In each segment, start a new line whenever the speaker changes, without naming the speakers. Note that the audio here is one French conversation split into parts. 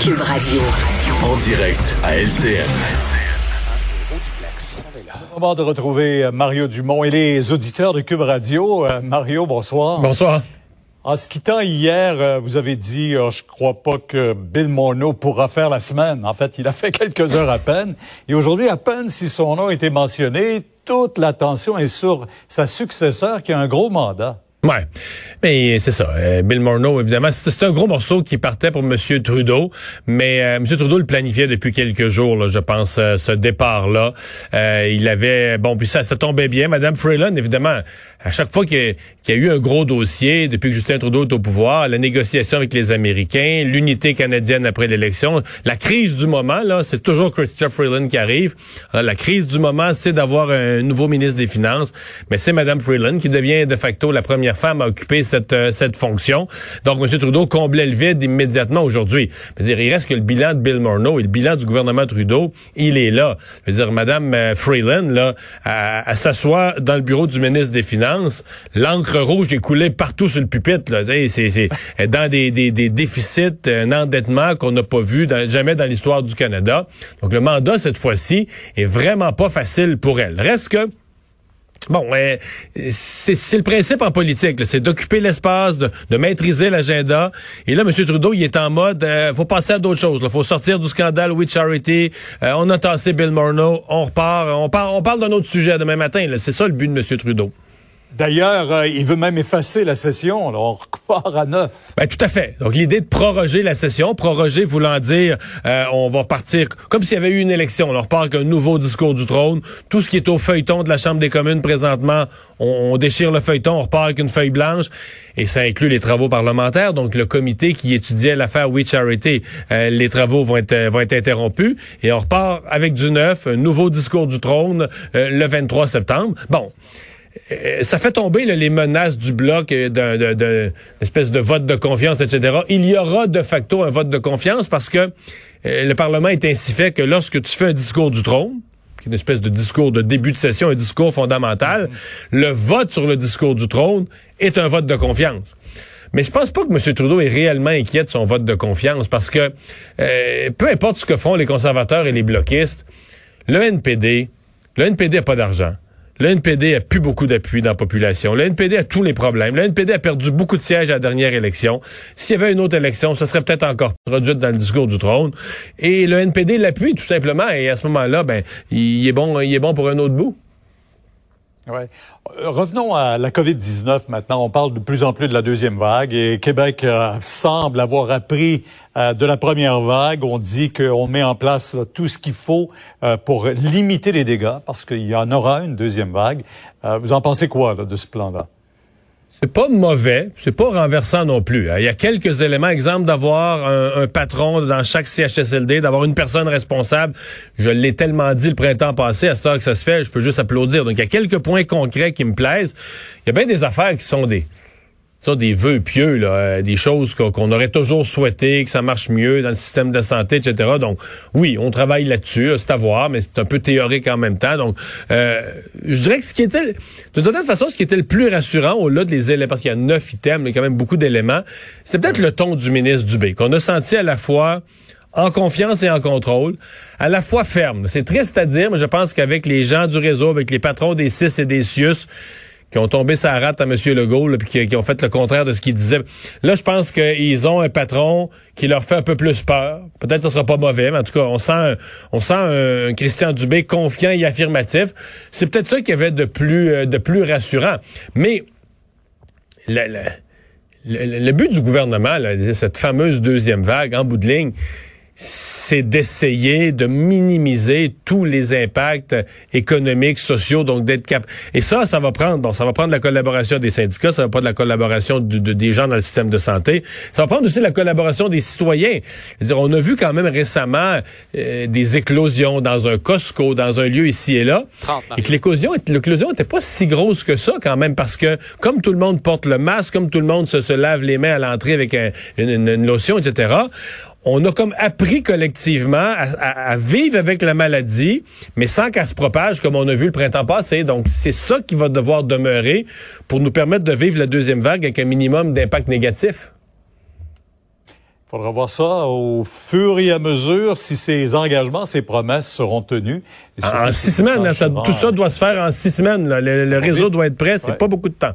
Cube Radio.
En direct à LCN.
Moment de retrouver euh, Mario Dumont et les auditeurs de Cube Radio. Euh, Mario, bonsoir.
Bonsoir.
En se quittant hier, euh, vous avez dit, oh, je crois pas que Bill Morneau pourra faire la semaine. En fait, il a fait quelques heures à peine. Et aujourd'hui, à peine si son nom a été mentionné, toute l'attention est sur sa successeur qui a un gros mandat.
Ouais, mais c'est ça. Euh, Bill Morneau, évidemment, c'est un gros morceau qui partait pour M. Trudeau, mais euh, M. Trudeau le planifiait depuis quelques jours, là, je pense, euh, ce départ-là. il avait, bon, puis ça, ça tombait bien. Madame Freeland, évidemment, à chaque fois qu'il y, a eu un gros dossier depuis que Justin Trudeau est au pouvoir, la négociation avec les Américains, l'unité canadienne après l'élection, la crise du moment, là, c'est toujours Christopher Freeland qui arrive. la crise du moment, c'est d'avoir un nouveau ministre des Finances, mais c'est Madame Freeland qui devient de facto la première femme à occuper cette, euh, cette fonction. Donc, M. Trudeau comblait le vide immédiatement aujourd'hui. Il reste que le bilan de Bill Morneau et le bilan du gouvernement Trudeau, il est là. Je veux dire, Mme euh, Freeland, là, à, s'asseoir dans le bureau du ministre des Finances, l'encre rouge est coulée partout sur le pupitre. C'est dans des, des, des, déficits, un endettement qu'on n'a pas vu jamais dans l'histoire du Canada. Donc, le mandat, cette fois-ci, est vraiment pas facile pour elle. Reste que Bon, euh, c'est le principe en politique, c'est d'occuper l'espace, de, maîtriser l'agenda. Et là, M. Trudeau, il est en mode, euh, faut passer à d'autres choses. Il faut sortir du scandale We Charity. Euh, on a tassé Bill Morneau, on repart, on on parle d'un autre sujet demain matin. C'est ça le but de M. Trudeau.
D'ailleurs, euh, il veut même effacer la session. Alors, on repart à neuf.
Ben, tout à fait. Donc, l'idée de proroger la session, proroger voulant dire euh, on va partir comme s'il y avait eu une élection. On repart avec un nouveau discours du trône. Tout ce qui est au feuilleton de la Chambre des communes présentement, on, déchire le feuilleton, on repart avec une feuille blanche. Et ça inclut les travaux parlementaires. Donc, le comité qui étudiait l'affaire We Charity, euh, les travaux vont être, vont être interrompus. Et on repart avec du neuf, un nouveau discours du trône le 23 septembre. Bon. Euh, ça fait tomber les menaces du bloc euh, d'un espèce de vote de confiance, etc. Il y aura de facto un vote de confiance parce que euh, le Parlement est ainsi fait que lorsque tu fais un discours du trône, qui est une espèce de discours de début de session, un discours fondamental, le vote sur le discours du trône est un vote de confiance. Mais je pense pas que M. Trudeau est réellement inquiet de son vote de confiance parce que peu importe ce que font les conservateurs et les bloquistes, le NPD, le NPD n'a pas d'argent. Le NPD a plus beaucoup d'appui dans la population. Le NPD a tous les problèmes. Le NPD a perdu beaucoup de sièges à la dernière élection. S'il y avait une autre élection, ce serait peut-être encore produite dans le discours du trône. Et le NPD l'appuie tout simplement. Et à ce moment-là, ben, il est bon, il est bon pour un autre bout.
Euh, revenons à la COVID-19 maintenant. On parle de plus en plus de la deuxième vague et Québec euh, semble avoir appris euh, de la première vague. On dit qu'on met en place tout ce qu'il faut pour limiter les dégâts parce qu'il y en aura une deuxième vague. vous en pensez quoi de ce plan-là?
C'est pas mauvais, c'est pas renversant non plus. Hein. Il y a quelques éléments, exemple d'avoir un, patron dans chaque CHSLD, d'avoir une personne responsable. Je l'ai tellement dit le printemps passé, à ce temps que ça se fait, je peux juste applaudir. Donc il y a quelques points concrets qui me plaisent. Il y a bien des affaires qui sont des ça, des vœux pieux, là, euh, des choses qu'on aurait toujours souhaité, que ça marche mieux dans le système de santé, etc. Donc, oui, on travaille là-dessus, c'est à voir, mais c'est un peu théorique en même temps. Donc, euh, je dirais que ce qui était, de toute façon, ce qui était le plus rassurant au-delà des éléments, parce qu'il y a neuf items, mais quand même beaucoup d'éléments, c'était peut-être le ton du ministre Dubé, qu'on a senti à la fois en confiance et en contrôle, à la fois ferme. C'est triste à dire, mais je pense qu'avec les gens du réseau, avec les patrons des CIS et des CIUS, qui ont tombé sa rate à M. Legault, puis qui, ont fait le contraire de ce qu'il disait. Là, je pense qu'ils ont un patron qui leur fait un peu plus peur. Peut-être que ce sera pas mauvais, mais en tout cas, on sent, on sent un Christian Dubé confiant et affirmatif. C'est peut-être ça qui avait de plus, euh, de plus rassurant. Mais le, le, but du gouvernement, cette fameuse deuxième vague, en bout de ligne, c'est d'essayer de minimiser tous les impacts économiques, sociaux, donc d'être cap. Et ça, ça va prendre, bon, ça va prendre la collaboration des syndicats, ça va prendre la collaboration de, des gens dans le système de santé, ça va prendre aussi la collaboration des citoyens. -dire, on a vu quand même récemment euh, des éclosions dans un Costco, dans un lieu ici et là, 30, et que l'éclosion, l'éclosion était pas si grosse que ça quand même, parce que comme tout le monde porte le masque, comme tout le monde se, se lave les mains à l'entrée avec une, une lotion, etc on a comme appris collectivement à, vivre avec la maladie, mais sans qu'elle se propage comme on a vu le printemps passé. Donc, c'est ça qui va devoir demeurer pour nous permettre de vivre la deuxième vague avec un minimum d'impact négatif.
Il faudra voir ça au fur et à mesure si ces engagements, ces promesses seront tenues.
En, six semaines, tout ça doit se faire en six semaines. Le, réseau doit être prêt, c'est pas beaucoup de temps.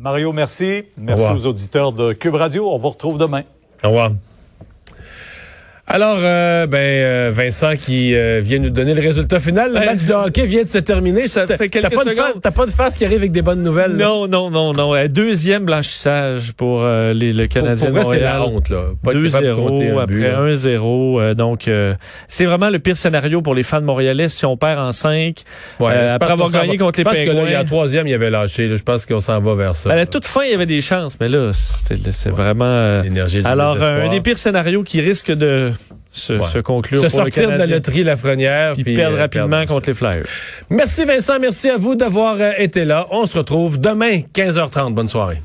Mario, merci. Merci aux auditeurs de Cube Radio. On vous retrouve demain.
Au revoir. Alors, euh, ben, euh, Vincent qui euh, vient nous donner le résultat final. Le ben, match de hockey vient de se terminer.
Ça fait quelques
t'as pas
secondes.
T'as pas de face qui arrive avec des bonnes nouvelles.
Non, non, non, non. Deuxième blanchissage pour les, le Canadien pour, pour
Montréal. c'est la honte, là.
2-0 après 1-0. donc, c'est vraiment le pire scénario pour les fans montréalais si on perd en 5. Ouais, après avoir gagné contre les Penguins. Je pense que
là, il y a troisième, il avait lâché. je pense qu'on s'en va vers ça.
Ben, à la toute fin, il y avait des chances, mais là, c'est vraiment... L'énergie Alors, un des pires scénarios qui risque de se, conclure.
Se sortir de la loterie Lafrenière.
Puis, puis perdre euh, rapidement contre les Flyers.
Merci Vincent, merci à vous d'avoir euh, été là. On se retrouve demain, 15h30. Bonne soirée.